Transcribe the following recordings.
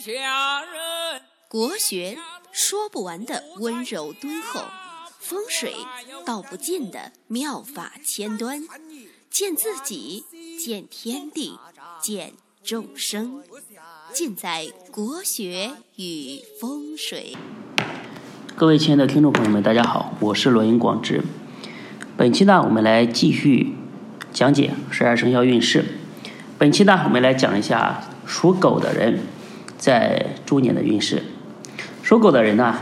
下人。国学说不完的温柔敦厚，风水道不尽的妙法千端，见自己，见天地，见众生，尽在国学与风水。各位亲爱的听众朋友们，大家好，我是罗云广志。本期呢，我们来继续讲解十二生肖运势。本期呢，我们来讲一下属狗的人在猪年的运势。属狗的人呢，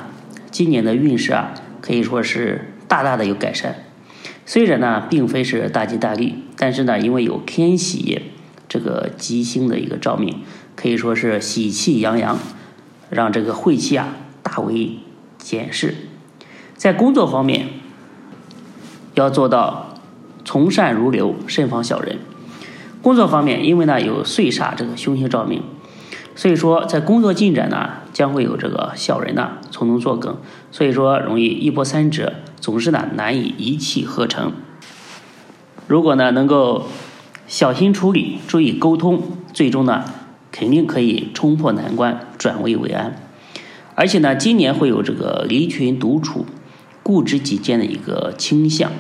今年的运势啊，可以说是大大的有改善。虽然呢，并非是大吉大利，但是呢，因为有天喜这个吉星的一个照命，可以说是喜气洋洋，让这个晦气啊大为减释。在工作方面，要做到从善如流，慎防小人。工作方面，因为呢有岁煞这个凶星照命，所以说在工作进展呢将会有这个小人呢从中作梗，所以说容易一波三折，总是呢难以一气呵成。如果呢能够小心处理，注意沟通，最终呢肯定可以冲破难关，转危为安。而且呢，今年会有这个离群独处、固执己见的一个倾向。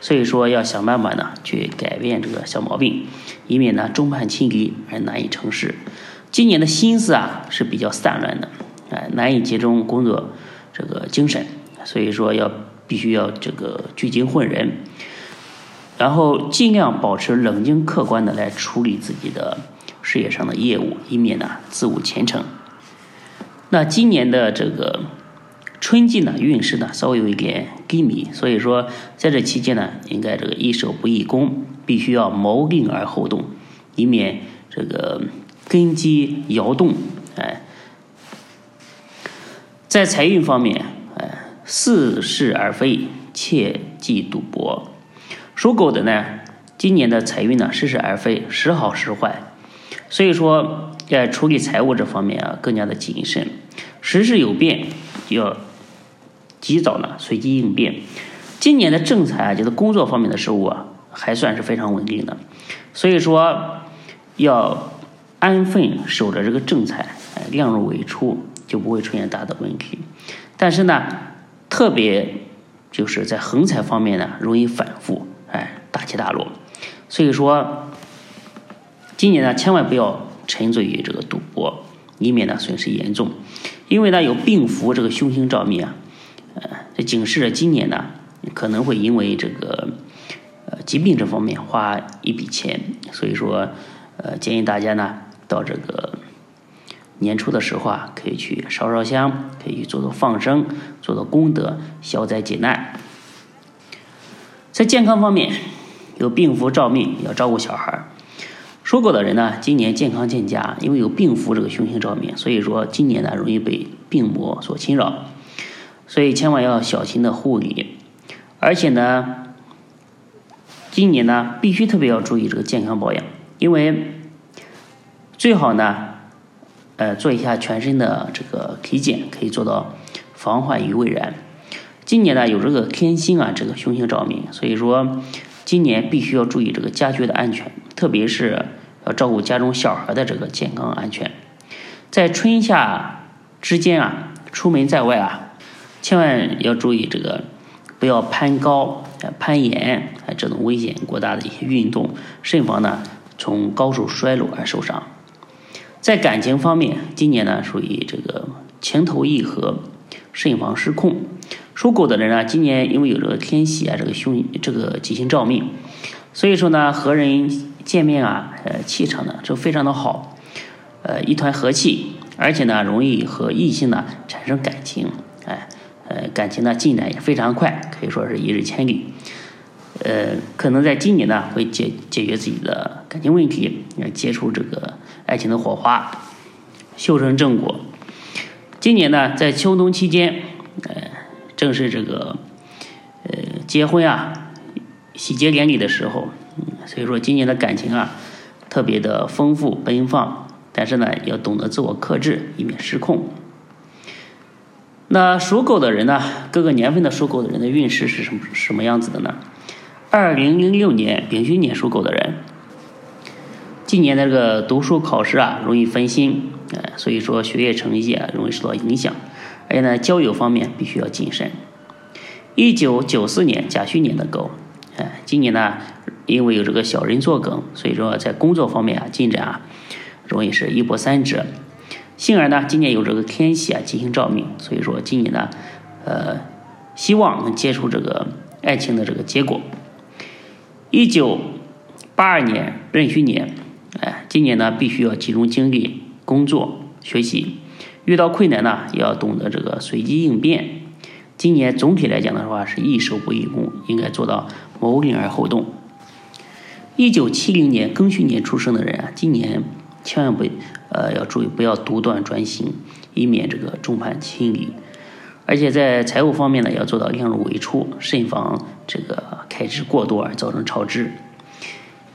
所以说，要想办法呢，去改变这个小毛病，以免呢众叛亲离而难以成事。今年的心思啊是比较散乱的，哎，难以集中工作这个精神。所以说，要必须要这个聚精会神，然后尽量保持冷静客观的来处理自己的事业上的业务，以免呢自误前程。那今年的这个。春季呢，运势呢稍微有一点低迷，所以说在这期间呢，应该这个易守不易攻，必须要谋定而后动，以免这个根基摇动。哎，在财运方面，哎，似是而非，切忌赌博。属狗的呢，今年的财运呢似是而非，时好时坏，所以说在处理财务这方面啊，更加的谨慎，时事有变。就要及早呢，随机应变。今年的正财啊，就是工作方面的事物啊，还算是非常稳定的。所以说，要安分守着这个正财，量入为出，就不会出现大的问题。但是呢，特别就是在横财方面呢，容易反复，哎，大起大落。所以说，今年呢，千万不要沉醉于这个赌博，以免呢损失严重。因为呢有病符这个凶星照命啊，呃，这警示着今年呢可能会因为这个呃疾病这方面花一笔钱，所以说呃建议大家呢到这个年初的时候啊，可以去烧烧香，可以去做做放生，做做功德，消灾解难。在健康方面有病符照命，要照顾小孩儿。属狗的人呢，今年健康欠佳，因为有病符这个凶星照命，所以说今年呢容易被病魔所侵扰，所以千万要小心的护理。而且呢，今年呢必须特别要注意这个健康保养，因为最好呢，呃做一下全身的这个体检，可以做到防患于未然。今年呢有这个天星啊，这个凶星照命，所以说今年必须要注意这个家居的安全。特别是要照顾家中小孩的这个健康安全，在春夏之间啊，出门在外啊，千万要注意这个，不要攀高、攀岩啊这种危险过大的一些运动，慎防呢从高处摔落而受伤。在感情方面，今年呢属于这个情投意合，慎防失控。属狗的人呢，今年因为有这个天喜啊，这个凶这个吉星照命，所以说呢和人。见面啊，呃，气场呢就非常的好，呃，一团和气，而且呢，容易和异性呢产生感情，哎，呃，感情呢进展也非常快，可以说是一日千里，呃，可能在今年呢会解解决自己的感情问题，接触这个爱情的火花，修成正果。今年呢，在秋冬期间，呃，正是这个，呃，结婚啊，喜结连理的时候。所以说，今年的感情啊，特别的丰富奔放，但是呢，要懂得自我克制，以免失控。那属狗的人呢，各个年份的属狗的人的运势是什么什么样子的呢？二零零六年丙戌年属狗的人，今年的这个读书考试啊，容易分心，哎，所以说学业成绩啊容易受到影响，而且呢交友方面必须要谨慎。一九九四年甲戌年的狗，哎，今年呢因为有这个小人作梗，所以说在工作方面啊进展啊容易是一波三折。幸而呢今年有这个天喜啊吉星照命，所以说今年呢呃希望能接触这个爱情的这个结果。一九八二年壬戌年，今年呢必须要集中精力工作学习，遇到困难呢也要懂得这个随机应变。今年总体来讲的话是易守不易攻，应该做到谋定而后动。一九七零年庚戌年出生的人啊，今年千万不呃要注意不要独断专行，以免这个众叛亲离。而且在财务方面呢，要做到量入为出，慎防这个开支过多而造成超支。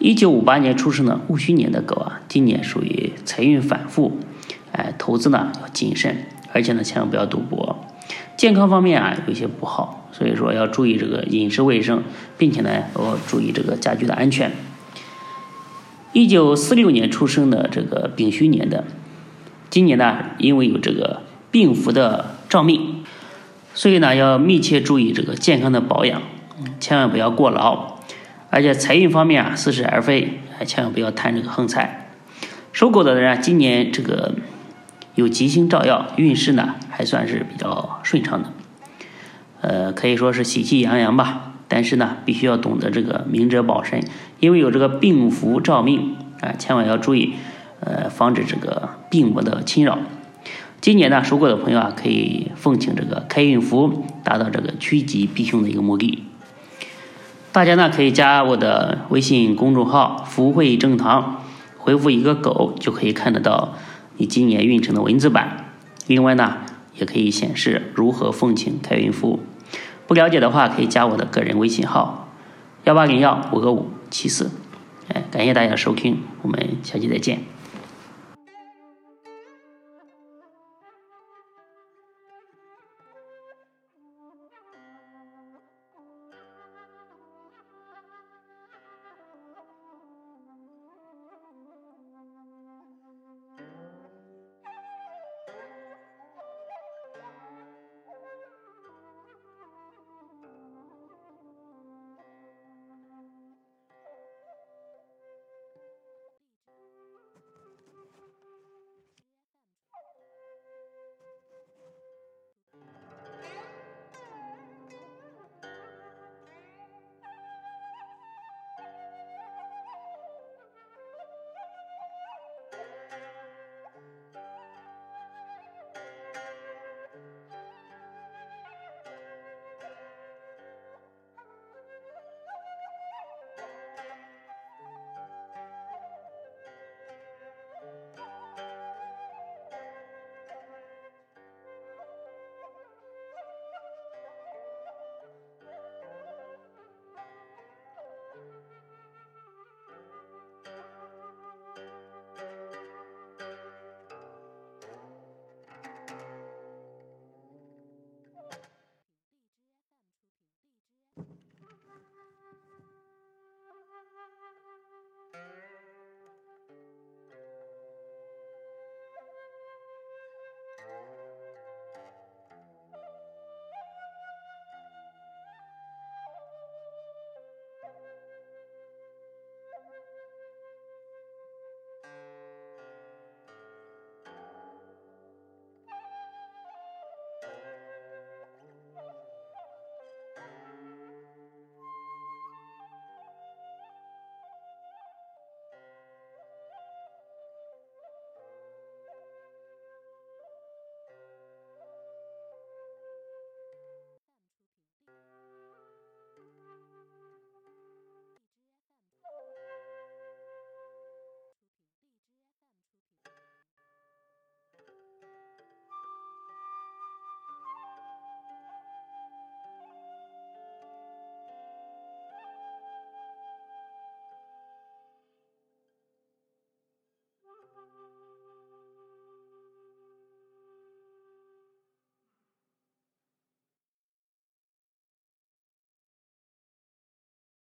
一九五八年出生的戊戌年的狗啊，今年属于财运反复，哎，投资呢要谨慎，而且呢千万不要赌博。健康方面啊有些不好，所以说要注意这个饮食卫生，并且呢要注意这个家居的安全。一九四六年出生的这个丙戌年的，今年呢因为有这个病符的照命。所以呢，要密切注意这个健康的保养，千万不要过劳。而且财运方面啊，似是而非，还千万不要贪这个横财。属狗的人啊，今年这个有吉星照耀，运势呢还算是比较顺畅的，呃，可以说是喜气洋洋吧。但是呢，必须要懂得这个明哲保身，因为有这个病符照命啊，千万要注意，呃，防止这个病魔的侵扰。今年呢，属狗的朋友啊，可以奉请这个开运符，达到这个趋吉避凶的一个目的。大家呢可以加我的微信公众号“福慧正堂”，回复一个“狗”就可以看得到你今年运程的文字版。另外呢，也可以显示如何奉请开运符。不了解的话，可以加我的个人微信号：幺八零幺五个五七四。哎，感谢大家收听，我们下期再见。